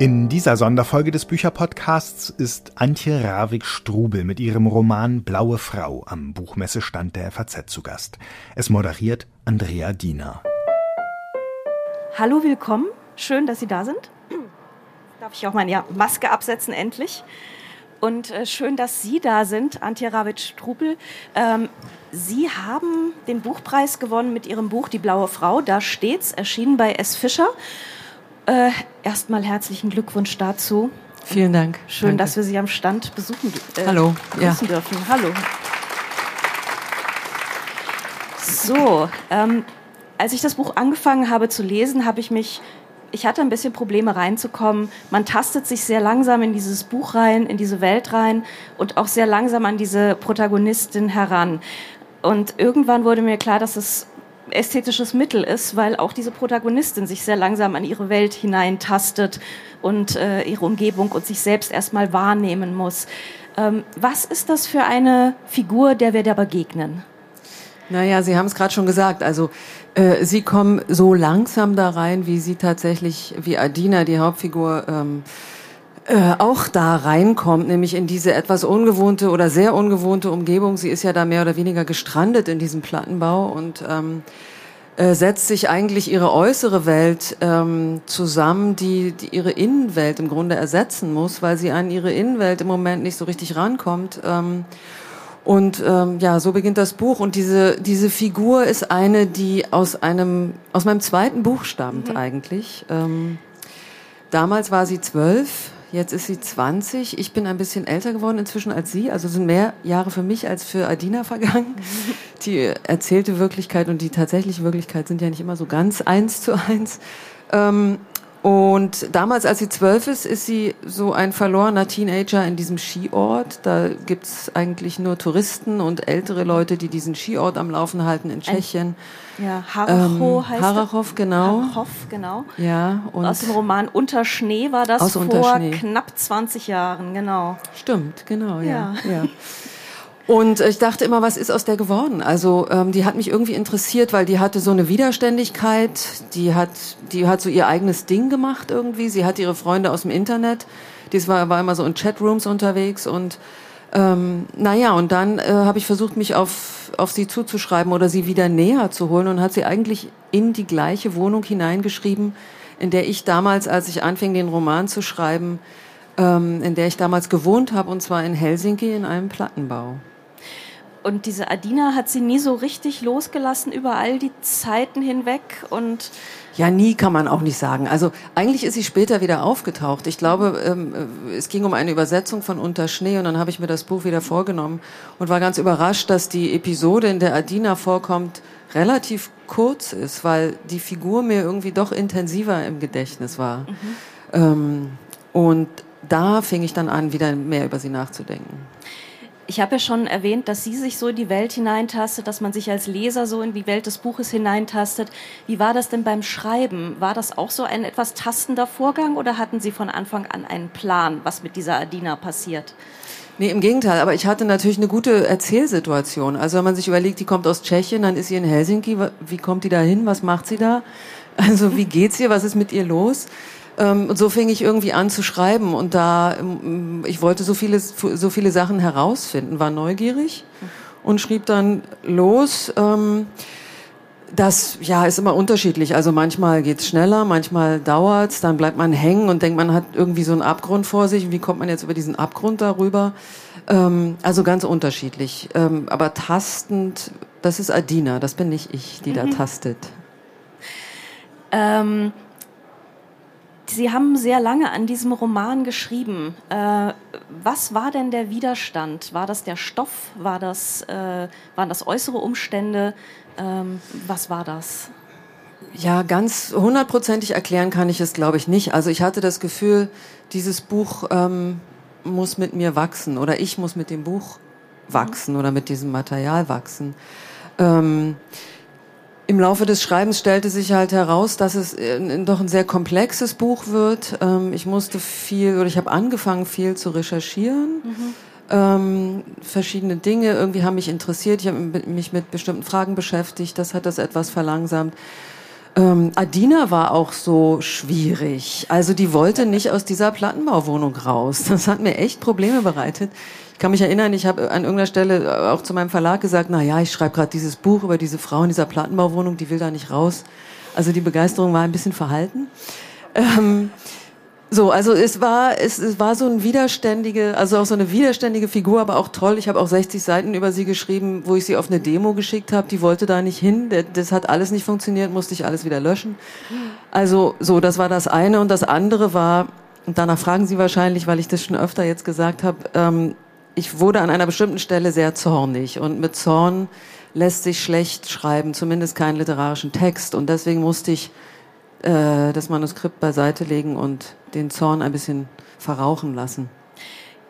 In dieser Sonderfolge des Bücherpodcasts ist Antje Ravik-Strubel mit ihrem Roman Blaue Frau am Buchmessestand der FAZ zu Gast. Es moderiert Andrea Diener. Hallo, willkommen. Schön, dass Sie da sind. Darf ich auch meine Maske absetzen, endlich? Und äh, schön, dass Sie da sind, Antje Ravik-Strubel. Ähm, Sie haben den Buchpreis gewonnen mit Ihrem Buch Die Blaue Frau. Da steht's, erschienen bei S. Fischer. Äh, erstmal herzlichen Glückwunsch dazu. Vielen Dank. Schön, Danke. dass wir Sie am Stand besuchen äh, Hallo. Ja. dürfen. Hallo. So, ähm, als ich das Buch angefangen habe zu lesen, habe ich mich, ich hatte ein bisschen Probleme reinzukommen. Man tastet sich sehr langsam in dieses Buch rein, in diese Welt rein und auch sehr langsam an diese Protagonistin heran. Und irgendwann wurde mir klar, dass es ästhetisches Mittel ist, weil auch diese Protagonistin sich sehr langsam an ihre Welt hineintastet und äh, ihre Umgebung und sich selbst erstmal wahrnehmen muss. Ähm, was ist das für eine Figur, der wir da begegnen? Naja, Sie haben es gerade schon gesagt. Also äh, Sie kommen so langsam da rein, wie Sie tatsächlich, wie Adina, die Hauptfigur, ähm, äh, auch da reinkommt, nämlich in diese etwas ungewohnte oder sehr ungewohnte Umgebung. Sie ist ja da mehr oder weniger gestrandet in diesem Plattenbau und ähm, äh, setzt sich eigentlich ihre äußere Welt ähm, zusammen, die, die ihre Innenwelt im Grunde ersetzen muss, weil sie an ihre Innenwelt im Moment nicht so richtig rankommt. Ähm, und ähm, ja, so beginnt das Buch. Und diese diese Figur ist eine, die aus einem aus meinem zweiten Buch stammt mhm. eigentlich. Ähm, damals war sie zwölf Jetzt ist sie 20. Ich bin ein bisschen älter geworden inzwischen als sie. Also sind mehr Jahre für mich als für Adina vergangen. Die erzählte Wirklichkeit und die tatsächliche Wirklichkeit sind ja nicht immer so ganz eins zu eins. Ähm, und damals, als sie zwölf ist, ist sie so ein verlorener Teenager in diesem Skiort. Da gibt's eigentlich nur Touristen und ältere Leute, die diesen Skiort am Laufen halten in Tschechien. Ein, ja, Harachow ähm, heißt Harachow, genau. Harachow, genau. Ja, und aus dem Roman Unter Schnee war das vor knapp 20 Jahren, genau. Stimmt, genau, ja. ja. ja. Und ich dachte immer, was ist aus der geworden? Also ähm, die hat mich irgendwie interessiert, weil die hatte so eine Widerständigkeit, die hat, die hat so ihr eigenes Ding gemacht irgendwie. Sie hat ihre Freunde aus dem Internet, die war, war immer so in Chatrooms unterwegs und ähm, naja, und dann äh, habe ich versucht, mich auf, auf sie zuzuschreiben oder sie wieder näher zu holen und hat sie eigentlich in die gleiche Wohnung hineingeschrieben, in der ich damals, als ich anfing, den Roman zu schreiben, ähm, in der ich damals gewohnt habe, und zwar in Helsinki in einem Plattenbau. Und diese Adina hat sie nie so richtig losgelassen über all die Zeiten hinweg und ja, nie kann man auch nicht sagen. Also eigentlich ist sie später wieder aufgetaucht. Ich glaube, ähm, äh, es ging um eine Übersetzung von Unter Schnee und dann habe ich mir das Buch wieder vorgenommen und war ganz überrascht, dass die Episode, in der Adina vorkommt, relativ kurz ist, weil die Figur mir irgendwie doch intensiver im Gedächtnis war. Mhm. Ähm, und da fing ich dann an, wieder mehr über sie nachzudenken. Ich habe ja schon erwähnt, dass sie sich so in die Welt hineintastet, dass man sich als Leser so in die Welt des Buches hineintastet. Wie war das denn beim Schreiben? War das auch so ein etwas tastender Vorgang oder hatten Sie von Anfang an einen Plan, was mit dieser Adina passiert? Nee, im Gegenteil, aber ich hatte natürlich eine gute Erzählsituation. Also wenn man sich überlegt, die kommt aus Tschechien, dann ist sie in Helsinki, wie kommt die da hin, was macht sie da? Also wie geht's ihr, was ist mit ihr los? Ähm, und so fing ich irgendwie an zu schreiben und da, ähm, ich wollte so viele, so viele Sachen herausfinden, war neugierig und schrieb dann los. Ähm, das ja ist immer unterschiedlich. Also manchmal geht's schneller, manchmal dauert's, dann bleibt man hängen und denkt, man hat irgendwie so einen Abgrund vor sich. Wie kommt man jetzt über diesen Abgrund darüber? Ähm, also ganz unterschiedlich. Ähm, aber tastend, das ist Adina, das bin nicht ich, die mhm. da tastet. Ähm, Sie haben sehr lange an diesem Roman geschrieben. Äh, was war denn der Widerstand? War das der Stoff? War das, äh, waren das äußere Umstände? Ähm, was war das? Ja, ganz hundertprozentig erklären kann ich es, glaube ich, nicht. Also ich hatte das Gefühl, dieses Buch ähm, muss mit mir wachsen oder ich muss mit dem Buch wachsen mhm. oder mit diesem Material wachsen. Ähm, im Laufe des Schreibens stellte sich halt heraus, dass es doch ein sehr komplexes Buch wird. Ähm, ich musste viel oder ich habe angefangen viel zu recherchieren. Mhm. Ähm, verschiedene Dinge irgendwie haben mich interessiert. Ich habe mich mit bestimmten Fragen beschäftigt. Das hat das etwas verlangsamt. Ähm, Adina war auch so schwierig. Also die wollte nicht aus dieser Plattenbauwohnung raus. Das hat mir echt Probleme bereitet. Ich kann mich erinnern, ich habe an irgendeiner Stelle auch zu meinem Verlag gesagt, na ja, ich schreibe gerade dieses Buch über diese Frau in dieser Plattenbauwohnung, die will da nicht raus. Also die Begeisterung war ein bisschen verhalten. Ähm, so, also es war, es, es war so ein widerständige, also auch so eine widerständige Figur, aber auch toll. Ich habe auch 60 Seiten über sie geschrieben, wo ich sie auf eine Demo geschickt habe. Die wollte da nicht hin. Das hat alles nicht funktioniert, musste ich alles wieder löschen. Also so, das war das eine. Und das andere war, und danach fragen Sie wahrscheinlich, weil ich das schon öfter jetzt gesagt habe, ähm, ich wurde an einer bestimmten Stelle sehr zornig. Und mit Zorn lässt sich schlecht schreiben, zumindest keinen literarischen Text. Und deswegen musste ich äh, das Manuskript beiseite legen und den Zorn ein bisschen verrauchen lassen.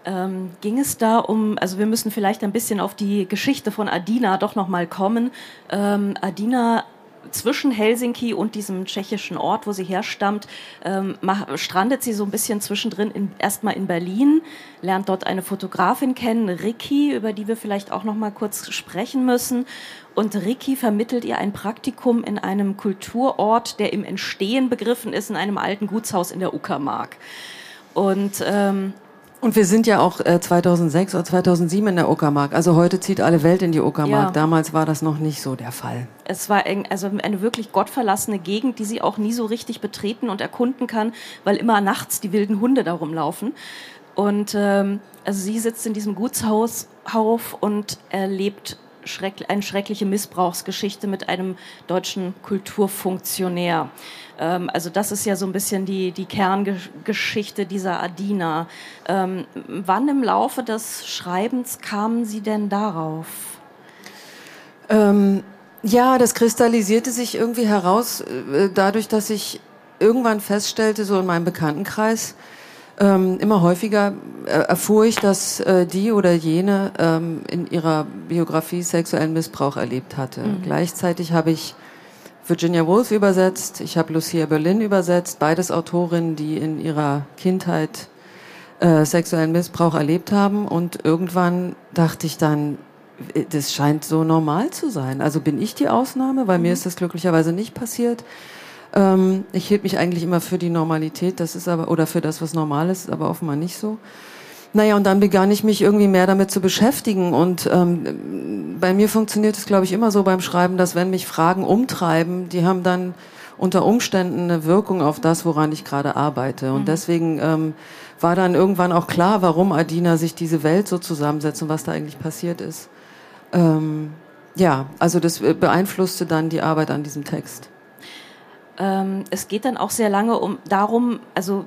Ähm, ging es da um, also wir müssen vielleicht ein bisschen auf die Geschichte von Adina doch nochmal kommen. Ähm, Adina zwischen Helsinki und diesem tschechischen Ort, wo sie herstammt, ähm, strandet sie so ein bisschen zwischendrin in, erstmal in Berlin, lernt dort eine Fotografin kennen, Ricky, über die wir vielleicht auch noch mal kurz sprechen müssen. Und Ricky vermittelt ihr ein Praktikum in einem Kulturort, der im Entstehen begriffen ist, in einem alten Gutshaus in der Uckermark. Und ähm, und wir sind ja auch äh, 2006 oder 2007 in der Uckermark. Also heute zieht alle Welt in die Uckermark. Ja. Damals war das noch nicht so der Fall. Es war also eine wirklich gottverlassene Gegend, die sie auch nie so richtig betreten und erkunden kann, weil immer nachts die wilden Hunde da rumlaufen. Und ähm, also sie sitzt in diesem Gutshaus und erlebt schreck, eine schreckliche Missbrauchsgeschichte mit einem deutschen Kulturfunktionär. Ähm, also das ist ja so ein bisschen die, die Kerngeschichte dieser Adina. Ähm, wann im Laufe des Schreibens kamen Sie denn darauf? Ähm, ja, das kristallisierte sich irgendwie heraus, äh, dadurch, dass ich irgendwann feststellte, so in meinem Bekanntenkreis, ähm, immer häufiger äh, erfuhr ich, dass äh, die oder jene ähm, in ihrer Biografie sexuellen Missbrauch erlebt hatte. Mhm. Gleichzeitig habe ich Virginia Woolf übersetzt, ich habe Lucia Berlin übersetzt, beides Autorinnen, die in ihrer Kindheit äh, sexuellen Missbrauch erlebt haben. Und irgendwann dachte ich dann, äh, das scheint so normal zu sein. Also bin ich die Ausnahme, weil mhm. mir ist das glücklicherweise nicht passiert. Ähm, ich hielt mich eigentlich immer für die Normalität, das ist aber, oder für das, was normal ist, aber offenbar nicht so. Naja, und dann begann ich mich irgendwie mehr damit zu beschäftigen. Und ähm, bei mir funktioniert es, glaube ich, immer so beim Schreiben, dass wenn mich Fragen umtreiben, die haben dann unter Umständen eine Wirkung auf das, woran ich gerade arbeite. Und mhm. deswegen ähm, war dann irgendwann auch klar, warum Adina sich diese Welt so zusammensetzt und was da eigentlich passiert ist. Ähm, ja, also das beeinflusste dann die Arbeit an diesem Text. Ähm, es geht dann auch sehr lange um darum, also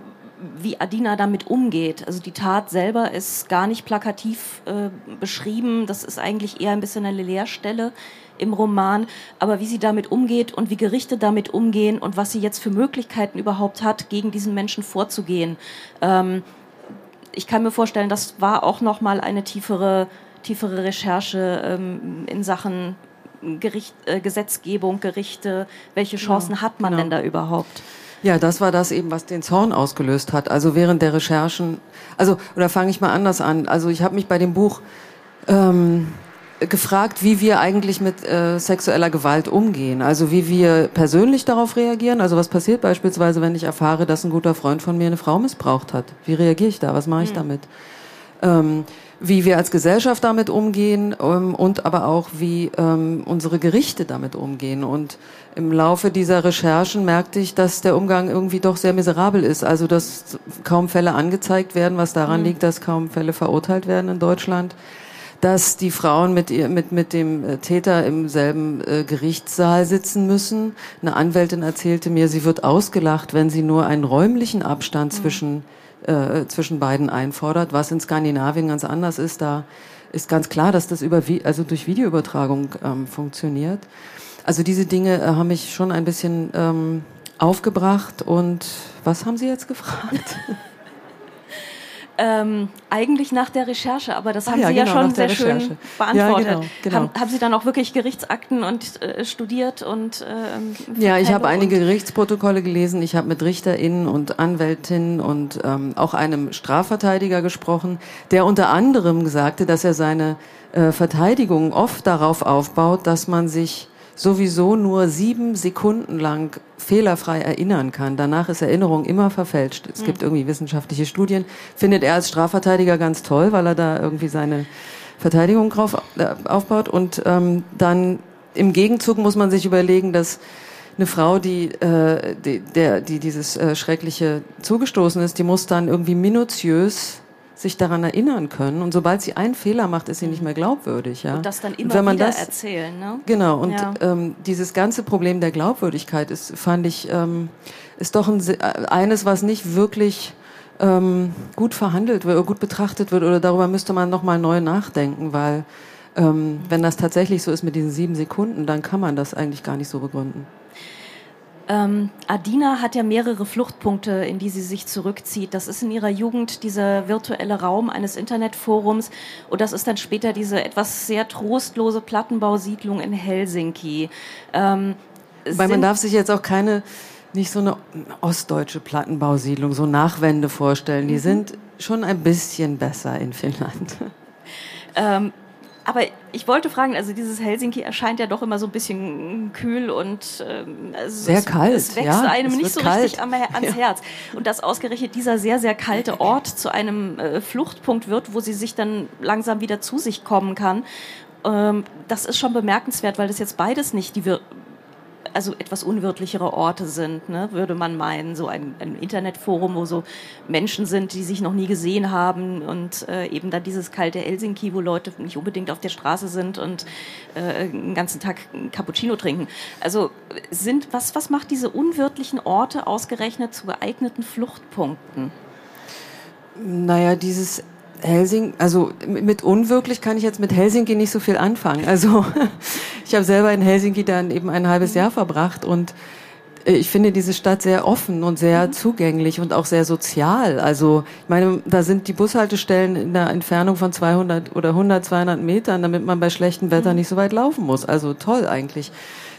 wie Adina damit umgeht. Also die Tat selber ist gar nicht plakativ äh, beschrieben. Das ist eigentlich eher ein bisschen eine Leerstelle im Roman. Aber wie sie damit umgeht und wie Gerichte damit umgehen und was sie jetzt für Möglichkeiten überhaupt hat, gegen diesen Menschen vorzugehen. Ähm, ich kann mir vorstellen, das war auch noch mal eine tiefere, tiefere Recherche ähm, in Sachen Gericht, äh, Gesetzgebung, Gerichte. Welche Chancen genau, hat man genau. denn da überhaupt? Ja, das war das eben, was den Zorn ausgelöst hat. Also während der Recherchen, also oder fange ich mal anders an. Also ich habe mich bei dem Buch ähm, gefragt, wie wir eigentlich mit äh, sexueller Gewalt umgehen. Also wie wir persönlich darauf reagieren. Also was passiert beispielsweise, wenn ich erfahre, dass ein guter Freund von mir eine Frau missbraucht hat? Wie reagiere ich da? Was mache ich hm. damit? Ähm, wie wir als Gesellschaft damit umgehen ähm, und aber auch wie ähm, unsere Gerichte damit umgehen. Und im Laufe dieser Recherchen merkte ich, dass der Umgang irgendwie doch sehr miserabel ist. Also dass kaum Fälle angezeigt werden, was daran mhm. liegt, dass kaum Fälle verurteilt werden in Deutschland. Dass die Frauen mit, ihr, mit, mit dem äh, Täter im selben äh, Gerichtssaal sitzen müssen. Eine Anwältin erzählte mir, sie wird ausgelacht, wenn sie nur einen räumlichen Abstand mhm. zwischen, äh, zwischen beiden einfordert, was in Skandinavien ganz anders ist. Da ist ganz klar, dass das über, also durch Videoübertragung ähm, funktioniert. Also diese Dinge äh, haben mich schon ein bisschen ähm, aufgebracht. Und was haben Sie jetzt gefragt? Ähm, eigentlich nach der Recherche, aber das haben ja, Sie genau, ja schon sehr schön beantwortet. Ja, genau, genau. Haben, haben, Sie dann auch wirklich Gerichtsakten und äh, studiert und ähm, Ja, ich habe einige Gerichtsprotokolle gelesen. Ich habe mit RichterInnen und Anwältinnen und ähm, auch einem Strafverteidiger gesprochen, der unter anderem sagte, dass er seine äh, Verteidigung oft darauf aufbaut, dass man sich sowieso nur sieben Sekunden lang fehlerfrei erinnern kann. Danach ist Erinnerung immer verfälscht. Es gibt irgendwie wissenschaftliche Studien. Findet er als Strafverteidiger ganz toll, weil er da irgendwie seine Verteidigung drauf äh, aufbaut. Und ähm, dann im Gegenzug muss man sich überlegen, dass eine Frau, die, äh, die, der, die dieses äh, Schreckliche zugestoßen ist, die muss dann irgendwie minutiös sich daran erinnern können. Und sobald sie einen Fehler macht, ist sie nicht mehr glaubwürdig. Ja? Und das dann immer Wenn man wieder das, erzählen. Ne? Genau. Und ja. ähm, dieses ganze Problem der Glaubwürdigkeit ist, fand ich, ähm, ist doch ein, eines, was nicht wirklich ähm, gut verhandelt wird oder gut betrachtet wird. Oder darüber müsste man nochmal neu nachdenken, weil ähm, wenn das tatsächlich so ist mit diesen sieben Sekunden, dann kann man das eigentlich gar nicht so begründen. Ähm, Adina hat ja mehrere Fluchtpunkte, in die sie sich zurückzieht. Das ist in ihrer Jugend dieser virtuelle Raum eines Internetforums und das ist dann später diese etwas sehr trostlose Plattenbausiedlung in Helsinki. Ähm, Weil man darf sich jetzt auch keine, nicht so eine ostdeutsche Plattenbausiedlung, so Nachwände vorstellen. Die mhm. sind schon ein bisschen besser in Finnland. Ähm, aber ich wollte fragen, also dieses Helsinki erscheint ja doch immer so ein bisschen kühl und ähm, also sehr es, kalt. Es wächst ja, einem nicht so kalt. richtig am, ans ja. Herz. Und dass ausgerechnet dieser sehr, sehr kalte Ort zu einem äh, Fluchtpunkt wird, wo sie sich dann langsam wieder zu sich kommen kann, ähm, das ist schon bemerkenswert, weil das jetzt beides nicht die also etwas unwirtlichere Orte sind, ne, würde man meinen. So ein, ein Internetforum, wo so Menschen sind, die sich noch nie gesehen haben und äh, eben dann dieses kalte Helsinki, wo Leute nicht unbedingt auf der Straße sind und äh, den ganzen Tag Cappuccino trinken. Also sind, was, was macht diese unwirtlichen Orte ausgerechnet zu geeigneten Fluchtpunkten? Naja, dieses Helsinki, also mit unwirklich kann ich jetzt mit Helsinki nicht so viel anfangen. Also ich habe selber in Helsinki dann eben ein halbes Jahr verbracht und ich finde diese Stadt sehr offen und sehr mhm. zugänglich und auch sehr sozial. Also ich meine, da sind die Bushaltestellen in der Entfernung von 200 oder 100, 200 Metern, damit man bei schlechtem Wetter mhm. nicht so weit laufen muss. Also toll eigentlich.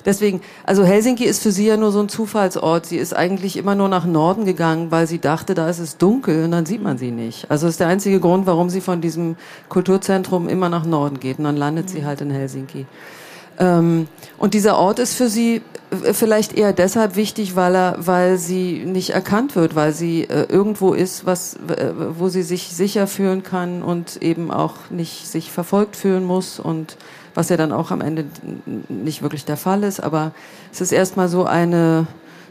Deswegen, also Helsinki ist für sie ja nur so ein Zufallsort. Sie ist eigentlich immer nur nach Norden gegangen, weil sie dachte, da ist es dunkel und dann sieht man sie nicht. Also das ist der einzige Grund, warum sie von diesem Kulturzentrum immer nach Norden geht und dann landet sie halt in Helsinki. Ähm, und dieser Ort ist für sie äh, vielleicht eher deshalb wichtig, weil er, weil sie nicht erkannt wird, weil sie äh, irgendwo ist, was, äh, wo sie sich sicher fühlen kann und eben auch nicht sich verfolgt fühlen muss und was ja dann auch am Ende nicht wirklich der Fall ist, aber es ist erstmal so eine,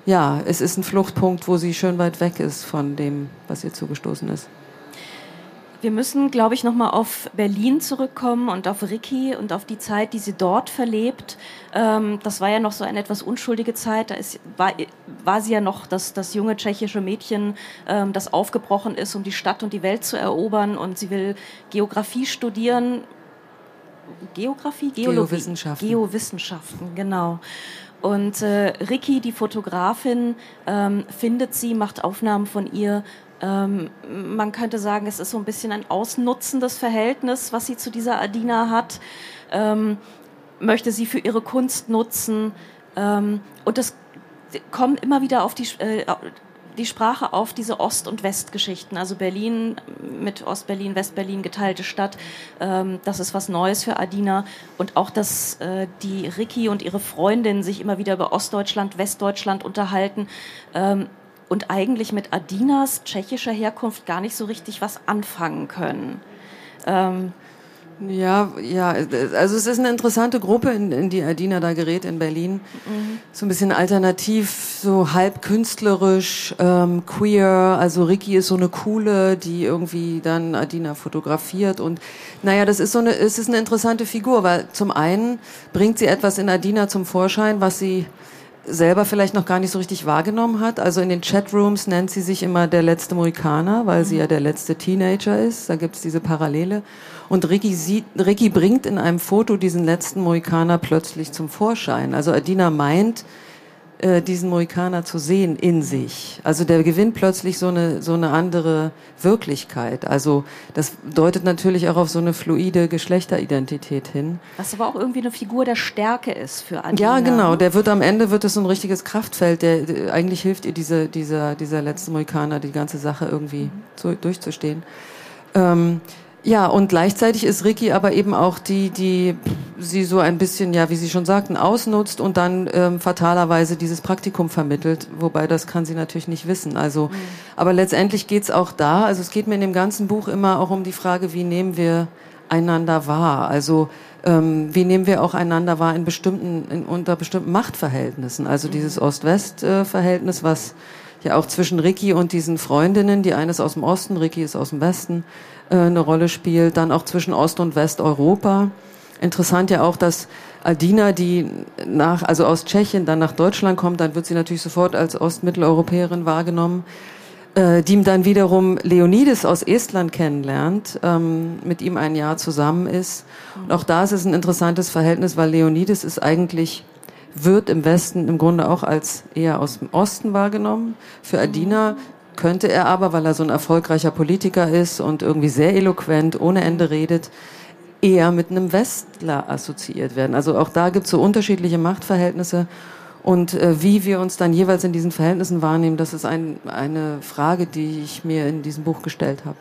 ja, es ist ein Fluchtpunkt, wo sie schön weit weg ist von dem, was ihr zugestoßen ist. Wir müssen, glaube ich, nochmal auf Berlin zurückkommen und auf Ricky und auf die Zeit, die sie dort verlebt. Ähm, das war ja noch so eine etwas unschuldige Zeit. Da ist, war, war sie ja noch das, das junge tschechische Mädchen, ähm, das aufgebrochen ist, um die Stadt und die Welt zu erobern. Und sie will Geografie studieren, Geografie, Geologie, Geowissenschaften. Geowissenschaften, genau. Und äh, Ricky, die Fotografin, ähm, findet sie, macht Aufnahmen von ihr. Ähm, man könnte sagen, es ist so ein bisschen ein ausnutzendes Verhältnis, was sie zu dieser Adina hat. Ähm, möchte sie für ihre Kunst nutzen. Ähm, und es kommt immer wieder auf die, äh, die Sprache auf diese Ost- und Westgeschichten. Also Berlin mit Ostberlin, Westberlin geteilte Stadt. Ähm, das ist was Neues für Adina. Und auch, dass äh, die Ricky und ihre Freundin sich immer wieder über Ostdeutschland, Westdeutschland unterhalten. Ähm, und eigentlich mit Adinas tschechischer Herkunft gar nicht so richtig was anfangen können. Ähm, ja, ja, also es ist eine interessante Gruppe, in, in die Adina da gerät in Berlin. Mhm. So ein bisschen alternativ, so halb künstlerisch, ähm, queer. Also Ricky ist so eine coole, die irgendwie dann Adina fotografiert und naja, das ist so eine, es ist eine interessante Figur, weil zum einen bringt sie etwas in Adina zum Vorschein, was sie selber vielleicht noch gar nicht so richtig wahrgenommen hat. Also in den Chatrooms nennt sie sich immer der letzte Mohikaner, weil sie ja der letzte Teenager ist. Da gibt es diese Parallele. Und Ricky, sieht, Ricky bringt in einem Foto diesen letzten Mohikaner plötzlich zum Vorschein. Also Adina meint, äh, diesen Mohikaner zu sehen in sich. Also der gewinnt plötzlich so eine, so eine andere Wirklichkeit. Also das deutet natürlich auch auf so eine fluide Geschlechteridentität hin. Was aber auch irgendwie eine Figur der Stärke ist für Adina. Ja, genau. Der wird am Ende wird es so ein richtiges Kraftfeld. Der, der eigentlich hilft ihr diese, dieser, dieser letzte Mohikaner, die ganze Sache irgendwie mhm. zu, durchzustehen. Ähm, Ja, und gleichzeitig ist Ricky aber eben auch die, die sie so ein bisschen, ja, wie Sie schon sagten, ausnutzt und dann ähm, fatalerweise dieses Praktikum vermittelt. Wobei das kann sie natürlich nicht wissen. Also, mhm. aber letztendlich geht's auch da. Also es geht mir in dem ganzen Buch immer auch um die Frage, wie nehmen wir einander wahr? Also ähm, wie nehmen wir auch einander wahr in bestimmten, in, unter bestimmten Machtverhältnissen? Also mhm. dieses Ost-West-Verhältnis, was ja auch zwischen Ricky und diesen Freundinnen, die eine ist aus dem Osten, Ricky ist aus dem Westen äh, eine Rolle spielt, dann auch zwischen Ost- und Westeuropa. Interessant ja auch, dass Aldina, die nach, also aus Tschechien dann nach Deutschland kommt, dann wird sie natürlich sofort als Ostmitteleuropäerin wahrgenommen, äh, die dann wiederum Leonides aus Estland kennenlernt, ähm, mit ihm ein Jahr zusammen ist. Und auch da ist es ein interessantes Verhältnis, weil Leonides ist eigentlich wird im Westen im Grunde auch als eher aus dem Osten wahrgenommen. Für Adina könnte er aber, weil er so ein erfolgreicher Politiker ist und irgendwie sehr eloquent, ohne Ende redet, eher mit einem Westler assoziiert werden. Also auch da gibt es so unterschiedliche Machtverhältnisse. Und äh, wie wir uns dann jeweils in diesen Verhältnissen wahrnehmen, das ist ein, eine Frage, die ich mir in diesem Buch gestellt habe.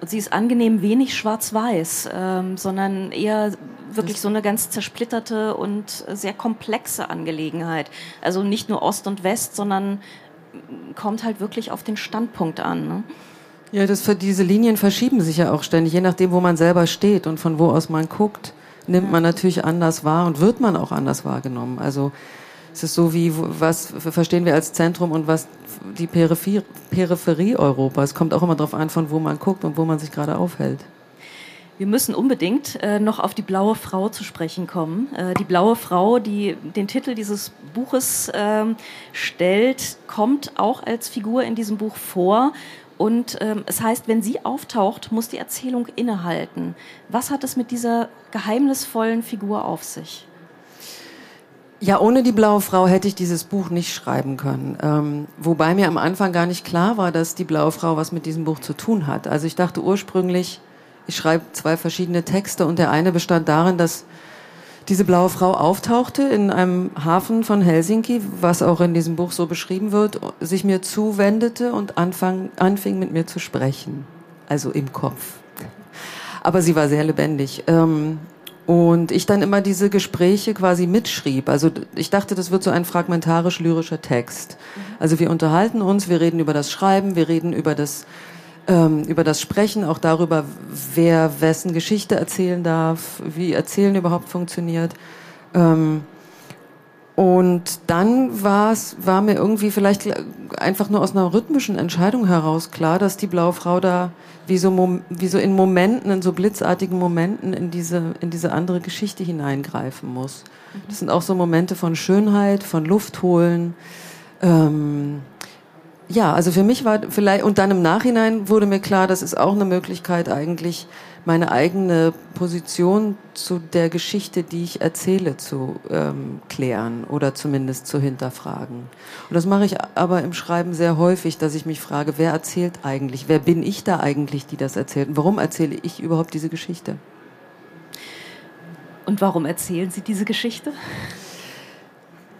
Und sie ist angenehm wenig schwarz-weiß, ähm, sondern eher wirklich so eine ganz zersplitterte und sehr komplexe Angelegenheit. Also nicht nur Ost und West, sondern kommt halt wirklich auf den Standpunkt an. Ne? Ja, das für diese Linien verschieben sich ja auch ständig, je nachdem, wo man selber steht und von wo aus man guckt, nimmt man natürlich anders wahr und wird man auch anders wahrgenommen. Also es ist so wie, was verstehen wir als Zentrum und was die Peripherie, Peripherie Europas. Es kommt auch immer darauf an, von wo man guckt und wo man sich gerade aufhält. Wir müssen unbedingt äh, noch auf die blaue Frau zu sprechen kommen. Äh, die blaue Frau, die den Titel dieses Buches äh, stellt, kommt auch als Figur in diesem Buch vor. Und ähm, es heißt, wenn sie auftaucht, muss die Erzählung innehalten. Was hat es mit dieser geheimnisvollen Figur auf sich? Ja, ohne die blaue Frau hätte ich dieses Buch nicht schreiben können. Ähm, wobei mir am Anfang gar nicht klar war, dass die blaue Frau was mit diesem Buch zu tun hat. Also ich dachte ursprünglich, ich schreibe zwei verschiedene Texte und der eine bestand darin, dass diese blaue Frau auftauchte in einem Hafen von Helsinki, was auch in diesem Buch so beschrieben wird, sich mir zuwendete und anfang, anfing mit mir zu sprechen. Also im Kopf. Aber sie war sehr lebendig. Ähm, und ich dann immer diese Gespräche quasi mitschrieb. Also ich dachte, das wird so ein fragmentarisch-lyrischer Text. Also wir unterhalten uns, wir reden über das Schreiben, wir reden über das, ähm, über das Sprechen, auch darüber, wer wessen Geschichte erzählen darf, wie Erzählen überhaupt funktioniert. Ähm, und dann war es, war mir irgendwie vielleicht einfach nur aus einer rhythmischen Entscheidung heraus klar, dass die blaue Frau da wie so, wie so in Momenten, in so blitzartigen Momenten in diese, in diese andere Geschichte hineingreifen muss. Das sind auch so Momente von Schönheit, von Luft holen. Ähm, ja, also für mich war vielleicht, und dann im Nachhinein wurde mir klar, das ist auch eine Möglichkeit eigentlich, meine eigene Position zu der Geschichte, die ich erzähle, zu ähm, klären oder zumindest zu hinterfragen. Und das mache ich aber im Schreiben sehr häufig, dass ich mich frage, wer erzählt eigentlich? Wer bin ich da eigentlich, die das erzählt? Und warum erzähle ich überhaupt diese Geschichte? Und warum erzählen Sie diese Geschichte?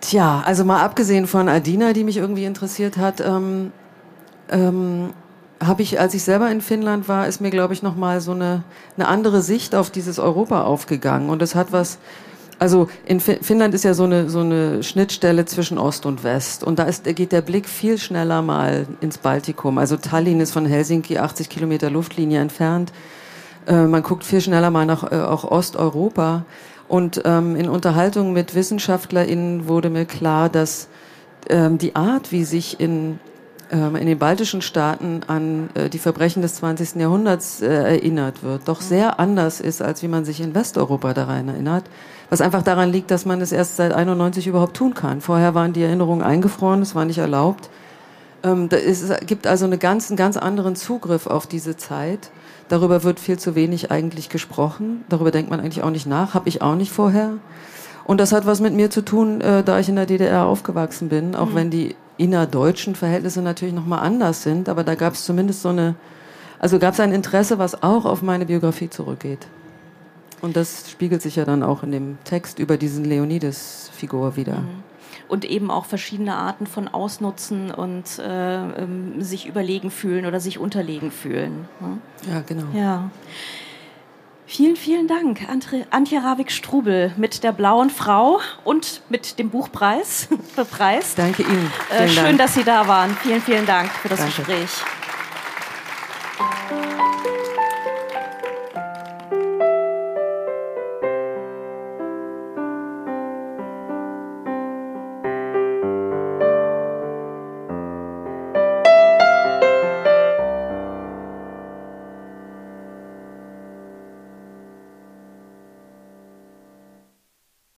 Tja, also mal abgesehen von Adina, die mich irgendwie interessiert hat, ähm, ähm, habe ich, als ich selber in Finnland war, ist mir, glaube ich, nochmal so eine, eine andere Sicht auf dieses Europa aufgegangen. Und das hat was, also in Finnland ist ja so eine, so eine Schnittstelle zwischen Ost und West. Und da ist, geht der Blick viel schneller mal ins Baltikum. Also Tallinn ist von Helsinki 80 Kilometer Luftlinie entfernt. Äh, man guckt viel schneller mal nach äh, auch Osteuropa. Und ähm, in Unterhaltungen mit WissenschaftlerInnen wurde mir klar, dass ähm, die Art, wie sich in in den baltischen Staaten an äh, die Verbrechen des 20. Jahrhunderts äh, erinnert wird, doch sehr anders ist, als wie man sich in Westeuropa daran erinnert. Was einfach daran liegt, dass man es erst seit 91 überhaupt tun kann. Vorher waren die Erinnerungen eingefroren, es war nicht erlaubt. Ähm, es gibt also einen ganz, einen ganz anderen Zugriff auf diese Zeit. Darüber wird viel zu wenig eigentlich gesprochen. Darüber denkt man eigentlich auch nicht nach. Habe ich auch nicht vorher. Und das hat was mit mir zu tun, äh, da ich in der DDR aufgewachsen bin, auch mhm. wenn die innerdeutschen Verhältnisse natürlich nochmal anders sind, aber da gab es zumindest so eine, also gab es ein Interesse, was auch auf meine Biografie zurückgeht. Und das spiegelt sich ja dann auch in dem Text über diesen Leonides-Figur wieder. Mhm. Und eben auch verschiedene Arten von Ausnutzen und äh, ähm, sich überlegen fühlen oder sich unterlegen fühlen. Ne? Ja, genau. Ja. Vielen, vielen Dank, Antje Ravik-Strubel mit der blauen Frau und mit dem Buchpreis. Preis. Danke Ihnen. Äh, schön, Dank. dass Sie da waren. Vielen, vielen Dank für das Danke. Gespräch.